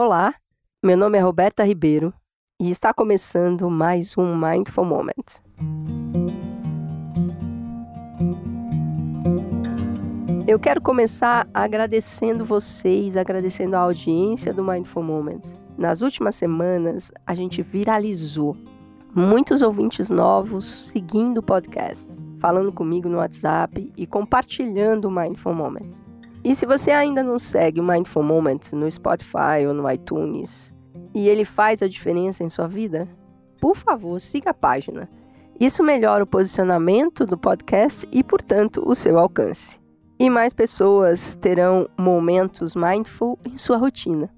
Olá, meu nome é Roberta Ribeiro e está começando mais um Mindful Moment. Eu quero começar agradecendo vocês, agradecendo a audiência do Mindful Moment. Nas últimas semanas, a gente viralizou muitos ouvintes novos seguindo o podcast, falando comigo no WhatsApp e compartilhando o Mindful Moment. E se você ainda não segue o Mindful Moment no Spotify ou no iTunes e ele faz a diferença em sua vida, por favor, siga a página. Isso melhora o posicionamento do podcast e, portanto, o seu alcance. E mais pessoas terão momentos mindful em sua rotina.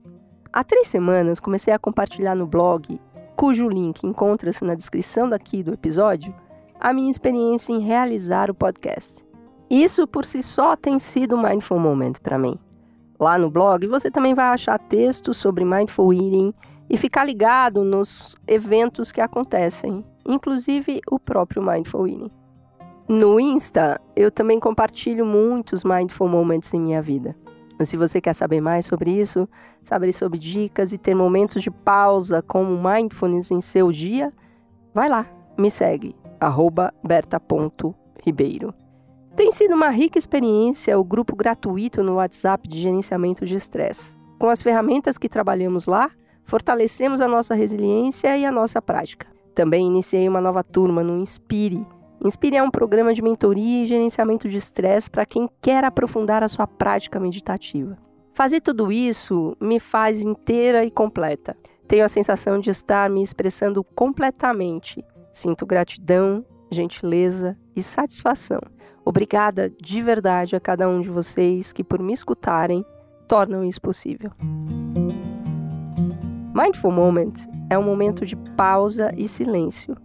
Há três semanas comecei a compartilhar no blog, cujo link encontra-se na descrição daqui do episódio, a minha experiência em realizar o podcast. Isso por si só tem sido um mindful moment para mim. Lá no blog você também vai achar textos sobre mindful eating e ficar ligado nos eventos que acontecem, inclusive o próprio mindful eating. No Insta, eu também compartilho muitos mindful moments em minha vida. Se você quer saber mais sobre isso, saber sobre dicas e ter momentos de pausa como mindfulness em seu dia, vai lá, me segue, berta.ribeiro. Tem sido uma rica experiência o grupo gratuito no WhatsApp de gerenciamento de estresse. Com as ferramentas que trabalhamos lá, fortalecemos a nossa resiliência e a nossa prática. Também iniciei uma nova turma no Inspire. Inspire é um programa de mentoria e gerenciamento de estresse para quem quer aprofundar a sua prática meditativa. Fazer tudo isso me faz inteira e completa. Tenho a sensação de estar me expressando completamente. Sinto gratidão, gentileza e satisfação Obrigada de verdade a cada um de vocês que, por me escutarem, tornam isso possível. Mindful Moment é um momento de pausa e silêncio,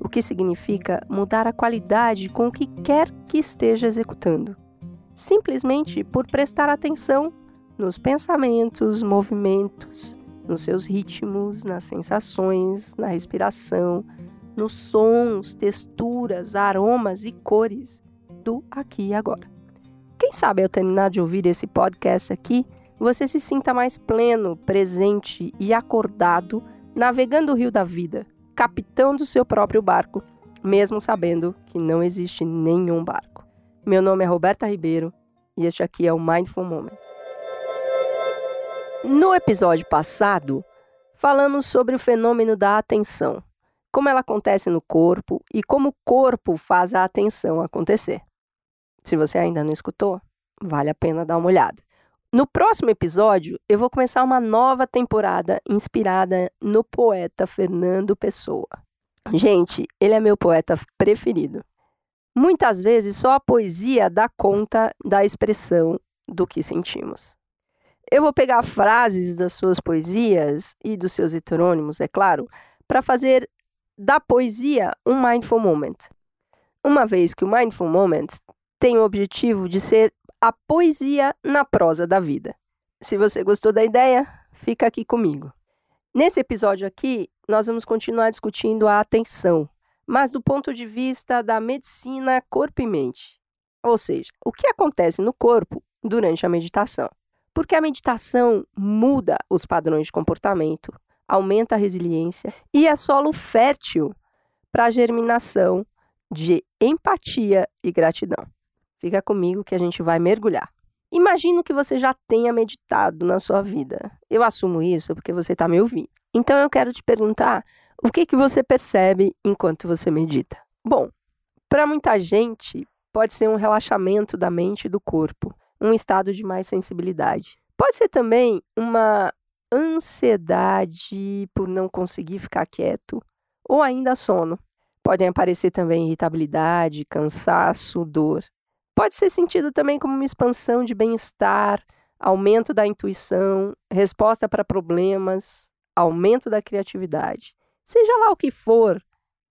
o que significa mudar a qualidade com o que quer que esteja executando, simplesmente por prestar atenção nos pensamentos, movimentos, nos seus ritmos, nas sensações, na respiração, nos sons, texturas, aromas e cores do aqui e agora. Quem sabe ao terminar de ouvir esse podcast aqui, você se sinta mais pleno, presente e acordado navegando o rio da vida, capitão do seu próprio barco, mesmo sabendo que não existe nenhum barco. Meu nome é Roberta Ribeiro e este aqui é o Mindful Moment. No episódio passado, falamos sobre o fenômeno da atenção, como ela acontece no corpo e como o corpo faz a atenção acontecer. Se você ainda não escutou, vale a pena dar uma olhada. No próximo episódio, eu vou começar uma nova temporada inspirada no poeta Fernando Pessoa. Gente, ele é meu poeta preferido. Muitas vezes só a poesia dá conta da expressão do que sentimos. Eu vou pegar frases das suas poesias e dos seus heterônimos, é claro, para fazer da poesia um mindful moment. Uma vez que o mindful moment tem o objetivo de ser a poesia na prosa da vida. Se você gostou da ideia, fica aqui comigo. Nesse episódio aqui, nós vamos continuar discutindo a atenção, mas do ponto de vista da medicina corpo e mente. Ou seja, o que acontece no corpo durante a meditação. Porque a meditação muda os padrões de comportamento, aumenta a resiliência e é solo fértil para a germinação de empatia e gratidão. Fica comigo que a gente vai mergulhar. Imagino que você já tenha meditado na sua vida. Eu assumo isso porque você está me ouvindo. Então eu quero te perguntar o que, que você percebe enquanto você medita. Bom, para muita gente, pode ser um relaxamento da mente e do corpo, um estado de mais sensibilidade. Pode ser também uma ansiedade por não conseguir ficar quieto ou ainda sono. Podem aparecer também irritabilidade, cansaço, dor. Pode ser sentido também como uma expansão de bem-estar, aumento da intuição, resposta para problemas, aumento da criatividade. Seja lá o que for,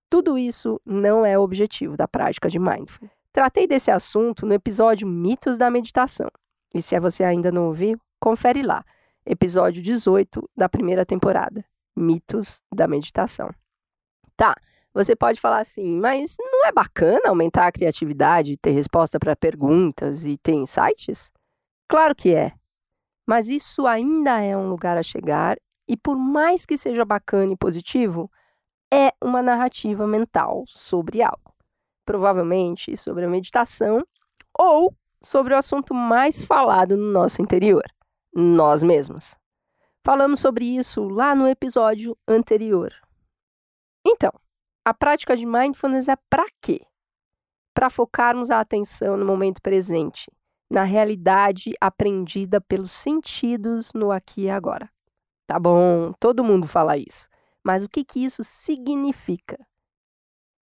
tudo isso não é o objetivo da prática de mindfulness. Tratei desse assunto no episódio Mitos da Meditação. E se você ainda não ouviu, confere lá, episódio 18 da primeira temporada, Mitos da Meditação. Tá, você pode falar assim, mas não é bacana aumentar a criatividade, ter resposta para perguntas e ter insights? Claro que é. mas isso ainda é um lugar a chegar e, por mais que seja bacana e positivo, é uma narrativa mental sobre algo. Provavelmente sobre a meditação ou sobre o assunto mais falado no nosso interior, nós mesmos. Falamos sobre isso lá no episódio anterior. Então, a prática de mindfulness é para quê? Para focarmos a atenção no momento presente, na realidade aprendida pelos sentidos no aqui e agora. Tá bom, todo mundo fala isso. Mas o que, que isso significa?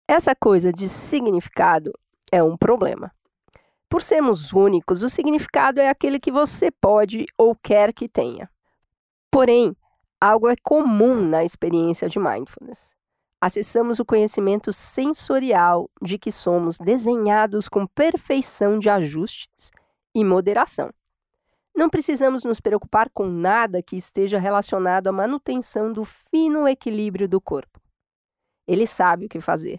Essa coisa de significado é um problema. Por sermos únicos, o significado é aquele que você pode ou quer que tenha. Porém, algo é comum na experiência de mindfulness. Acessamos o conhecimento sensorial de que somos desenhados com perfeição de ajustes e moderação. Não precisamos nos preocupar com nada que esteja relacionado à manutenção do fino equilíbrio do corpo. Ele sabe o que fazer.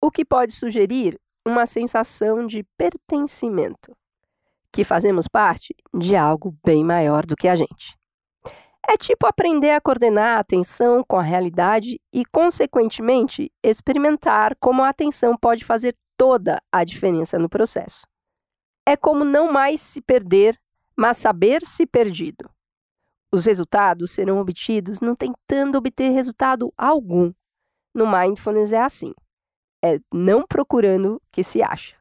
O que pode sugerir uma sensação de pertencimento, que fazemos parte de algo bem maior do que a gente. É tipo aprender a coordenar a atenção com a realidade e, consequentemente, experimentar como a atenção pode fazer toda a diferença no processo. É como não mais se perder mas saber-se perdido. Os resultados serão obtidos não tentando obter resultado algum. No mindfulness é assim: é não procurando que se acha.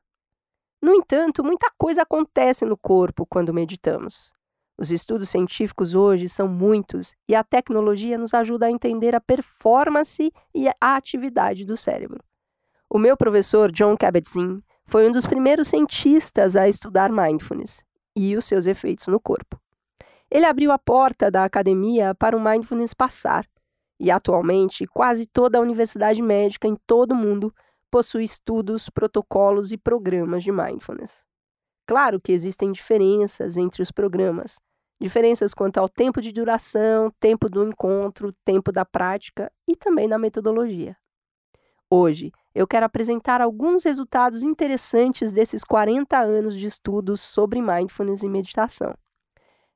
No entanto, muita coisa acontece no corpo quando meditamos. Os estudos científicos hoje são muitos e a tecnologia nos ajuda a entender a performance e a atividade do cérebro. O meu professor John Kabat-Zinn foi um dos primeiros cientistas a estudar mindfulness e os seus efeitos no corpo. Ele abriu a porta da academia para o mindfulness passar, e atualmente quase toda a universidade médica em todo o mundo possui estudos, protocolos e programas de mindfulness. Claro que existem diferenças entre os programas, diferenças quanto ao tempo de duração, tempo do encontro, tempo da prática e também na metodologia. Hoje, eu quero apresentar alguns resultados interessantes desses 40 anos de estudos sobre mindfulness e meditação.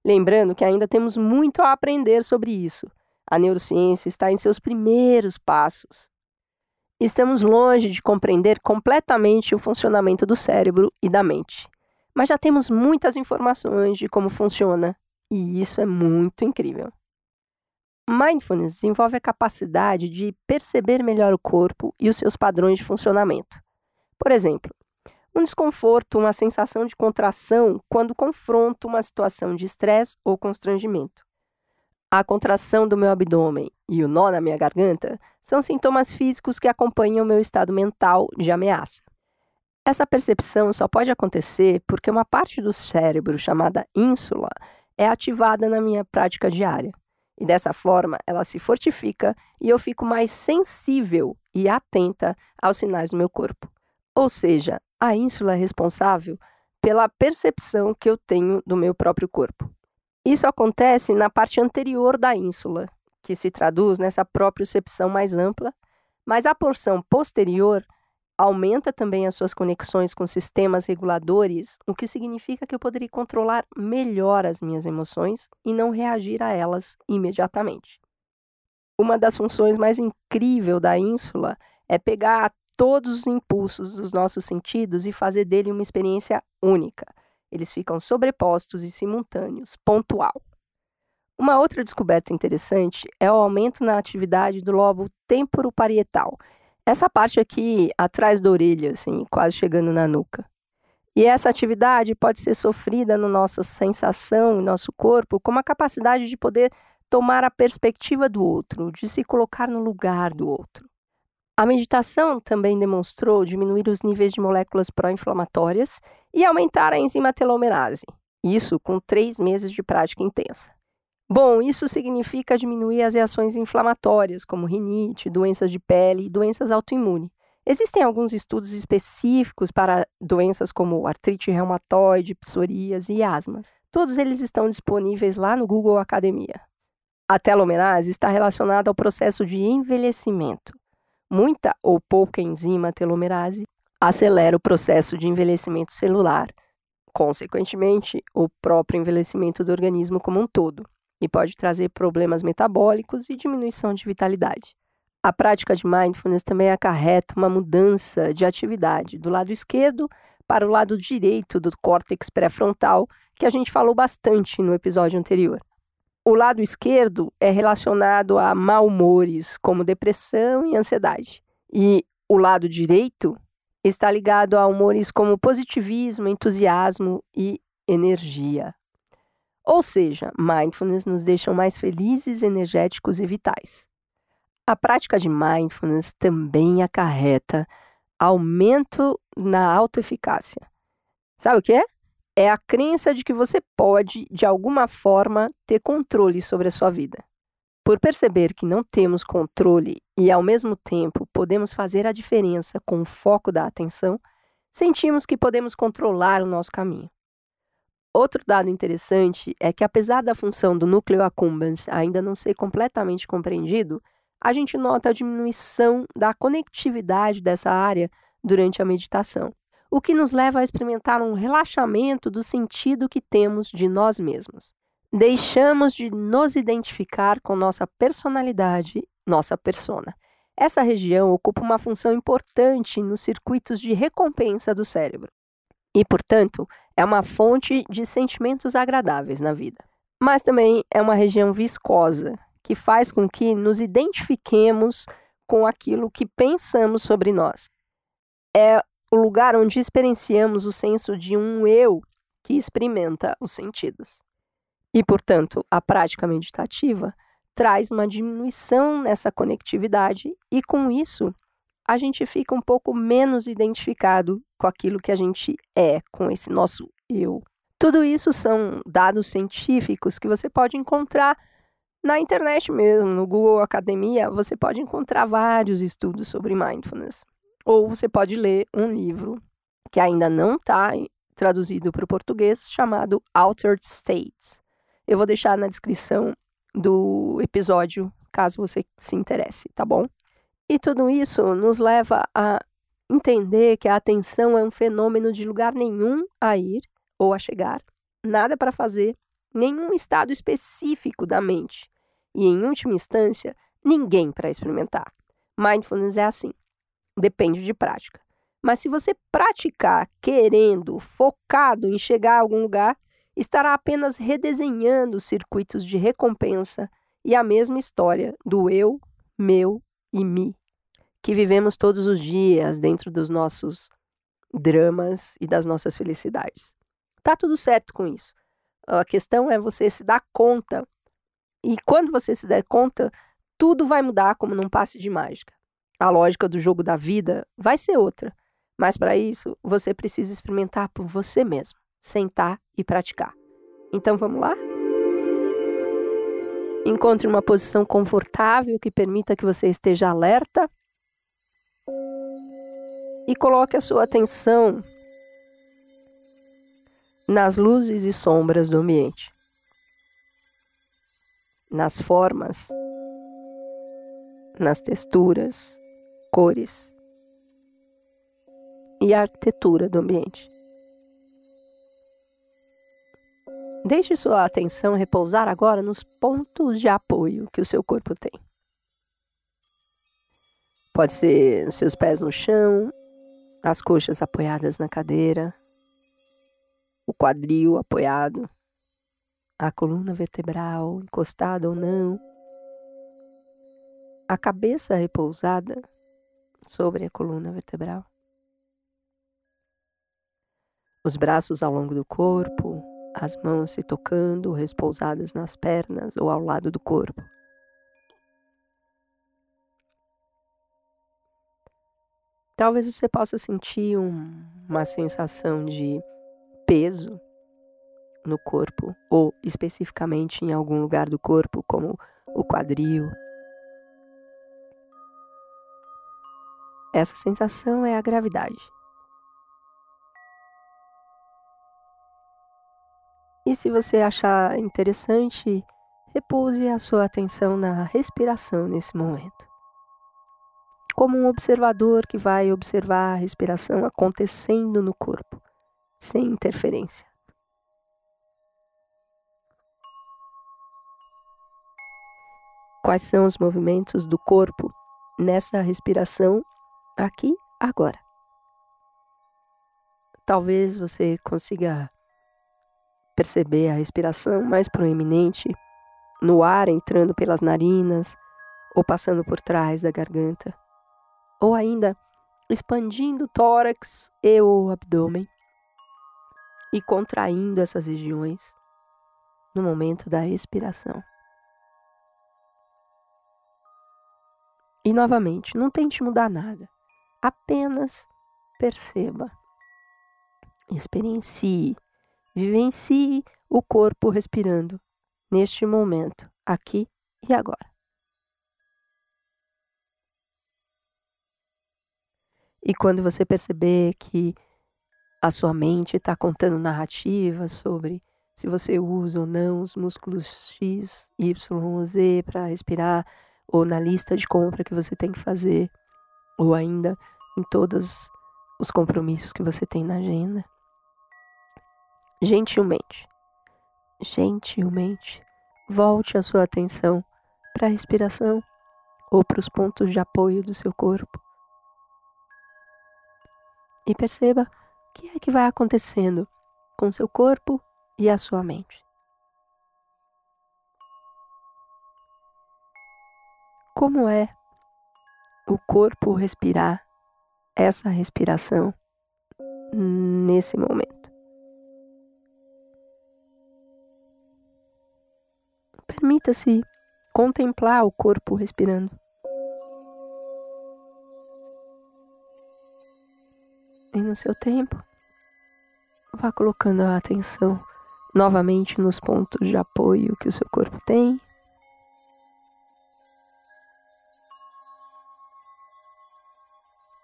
Lembrando que ainda temos muito a aprender sobre isso. A neurociência está em seus primeiros passos. Estamos longe de compreender completamente o funcionamento do cérebro e da mente, mas já temos muitas informações de como funciona, e isso é muito incrível. Mindfulness desenvolve a capacidade de perceber melhor o corpo e os seus padrões de funcionamento. Por exemplo, um desconforto, uma sensação de contração quando confronto uma situação de estresse ou constrangimento. A contração do meu abdômen e o nó na minha garganta são sintomas físicos que acompanham o meu estado mental de ameaça. Essa percepção só pode acontecer porque uma parte do cérebro chamada ínsula é ativada na minha prática diária. E dessa forma, ela se fortifica e eu fico mais sensível e atenta aos sinais do meu corpo. Ou seja, a ínsula é responsável pela percepção que eu tenho do meu próprio corpo. Isso acontece na parte anterior da ínsula, que se traduz nessa propriocepção mais ampla, mas a porção posterior aumenta também as suas conexões com sistemas reguladores, o que significa que eu poderia controlar melhor as minhas emoções e não reagir a elas imediatamente. Uma das funções mais incríveis da ínsula é pegar todos os impulsos dos nossos sentidos e fazer dele uma experiência única. Eles ficam sobrepostos e simultâneos, pontual. Uma outra descoberta interessante é o aumento na atividade do lobo temporoparietal, essa parte aqui atrás da orelha, assim, quase chegando na nuca. E essa atividade pode ser sofrida no nossa sensação, no nosso corpo, como a capacidade de poder tomar a perspectiva do outro, de se colocar no lugar do outro. A meditação também demonstrou diminuir os níveis de moléculas pró-inflamatórias e aumentar a enzima telomerase, isso com três meses de prática intensa. Bom, isso significa diminuir as reações inflamatórias, como rinite, doenças de pele e doenças autoimunes. Existem alguns estudos específicos para doenças como artrite reumatoide, psoríase e asmas. Todos eles estão disponíveis lá no Google Academia. A telomerase está relacionada ao processo de envelhecimento. Muita ou pouca enzima telomerase acelera o processo de envelhecimento celular, consequentemente, o próprio envelhecimento do organismo como um todo, e pode trazer problemas metabólicos e diminuição de vitalidade. A prática de mindfulness também acarreta uma mudança de atividade do lado esquerdo para o lado direito do córtex pré-frontal, que a gente falou bastante no episódio anterior. O lado esquerdo é relacionado a mal-humores, como depressão e ansiedade. E o lado direito está ligado a humores como positivismo, entusiasmo e energia. Ou seja, mindfulness nos deixa mais felizes, energéticos e vitais. A prática de mindfulness também acarreta aumento na autoeficácia. Sabe o que é? é a crença de que você pode, de alguma forma, ter controle sobre a sua vida. Por perceber que não temos controle e, ao mesmo tempo, podemos fazer a diferença com o foco da atenção, sentimos que podemos controlar o nosso caminho. Outro dado interessante é que, apesar da função do núcleo accumbens ainda não ser completamente compreendido, a gente nota a diminuição da conectividade dessa área durante a meditação o que nos leva a experimentar um relaxamento do sentido que temos de nós mesmos. Deixamos de nos identificar com nossa personalidade, nossa persona. Essa região ocupa uma função importante nos circuitos de recompensa do cérebro e, portanto, é uma fonte de sentimentos agradáveis na vida. Mas também é uma região viscosa, que faz com que nos identifiquemos com aquilo que pensamos sobre nós. É o lugar onde experienciamos o senso de um eu que experimenta os sentidos. E, portanto, a prática meditativa traz uma diminuição nessa conectividade e, com isso, a gente fica um pouco menos identificado com aquilo que a gente é, com esse nosso eu. Tudo isso são dados científicos que você pode encontrar na internet mesmo, no Google Academia, você pode encontrar vários estudos sobre mindfulness. Ou você pode ler um livro que ainda não está traduzido para o português, chamado Altered States. Eu vou deixar na descrição do episódio, caso você se interesse, tá bom? E tudo isso nos leva a entender que a atenção é um fenômeno de lugar nenhum a ir ou a chegar, nada para fazer, nenhum estado específico da mente e, em última instância, ninguém para experimentar. Mindfulness é assim depende de prática. Mas se você praticar querendo, focado em chegar a algum lugar, estará apenas redesenhando os circuitos de recompensa e a mesma história do eu, meu e mi, que vivemos todos os dias dentro dos nossos dramas e das nossas felicidades. Tá tudo certo com isso. A questão é você se dar conta. E quando você se der conta, tudo vai mudar como num passe de mágica. A lógica do jogo da vida vai ser outra, mas para isso você precisa experimentar por você mesmo, sentar e praticar. Então vamos lá? Encontre uma posição confortável que permita que você esteja alerta e coloque a sua atenção nas luzes e sombras do ambiente, nas formas, nas texturas, cores e arquitetura do ambiente. Deixe sua atenção repousar agora nos pontos de apoio que o seu corpo tem. Pode ser seus pés no chão, as coxas apoiadas na cadeira, o quadril apoiado, a coluna vertebral encostada ou não, a cabeça repousada sobre a coluna vertebral. Os braços ao longo do corpo, as mãos se tocando, repousadas nas pernas ou ao lado do corpo. Talvez você possa sentir um, uma sensação de peso no corpo, ou especificamente em algum lugar do corpo, como o quadril, Essa sensação é a gravidade. E se você achar interessante, repouse a sua atenção na respiração nesse momento. Como um observador que vai observar a respiração acontecendo no corpo, sem interferência. Quais são os movimentos do corpo nessa respiração aqui, agora? Talvez você consiga perceber a respiração mais proeminente no ar entrando pelas narinas ou passando por trás da garganta, ou ainda expandindo o tórax e o abdômen e contraindo essas regiões no momento da expiração. E novamente, não tente mudar nada, apenas perceba, experiencie, vivencie o corpo respirando neste momento, aqui e agora. E quando você perceber que a sua mente está contando narrativas sobre se você usa ou não os músculos X, Y, Z para respirar, ou na lista de compra que você tem que fazer, ou ainda em todos os compromissos que você tem na agenda. Gentilmente, gentilmente, volte a sua atenção para a respiração ou para os pontos de apoio do seu corpo. E perceba o que é que vai acontecendo com seu corpo e a sua mente. Como é o corpo respirar essa respiração nesse momento? Permita-se contemplar o corpo respirando. E no seu tempo, vá colocando a atenção novamente nos pontos de apoio que o seu corpo tem.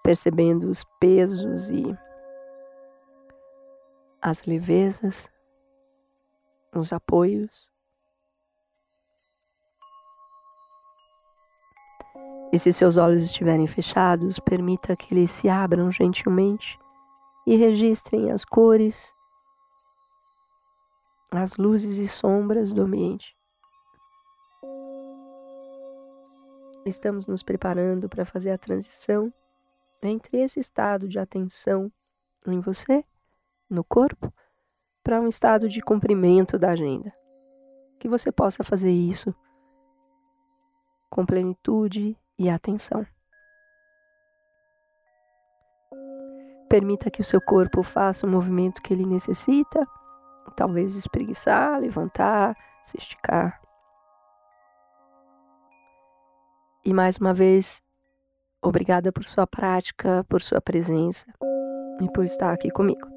Percebendo os pesos e as levezas, os apoios. E se seus olhos estiverem fechados, permita que eles se abram gentilmente e registrem as cores, as luzes e sombras do ambiente. Estamos nos preparando para fazer a transição entre esse estado de atenção em você, no corpo, para um estado de cumprimento da agenda. Que você possa fazer isso com plenitude e atenção. Permita que o seu corpo faça o movimento que ele necessita, talvez espreguiçar, levantar, se esticar. E mais uma vez, obrigada por sua prática, por sua presença e por estar aqui comigo.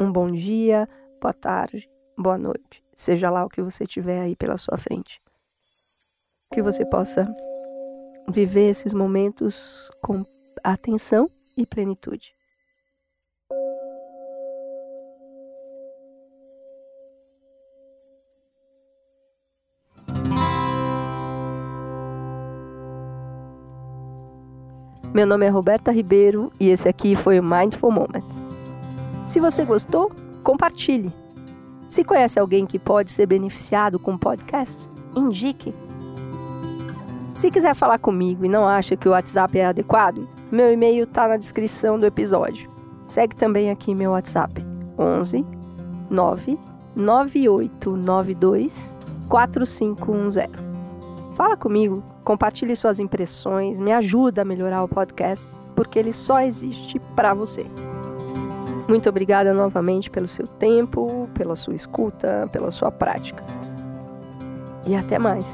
Um bom dia, boa tarde, boa noite, seja lá o que você tiver aí pela sua frente. Que você possa viver esses momentos com atenção e plenitude. Meu nome é Roberta Ribeiro e esse aqui foi o Mindful Moment. Se você gostou, compartilhe. Se conhece alguém que pode ser beneficiado com o podcast, indique. Se quiser falar comigo e não acha que o WhatsApp é adequado, meu e-mail está na descrição do episódio. Segue também aqui meu WhatsApp: 11 9 9892 4510. Fala comigo, compartilhe suas impressões, me ajuda a melhorar o podcast, porque ele só existe para você. Muito obrigada novamente pelo seu tempo, pela sua escuta, pela sua prática. E até mais.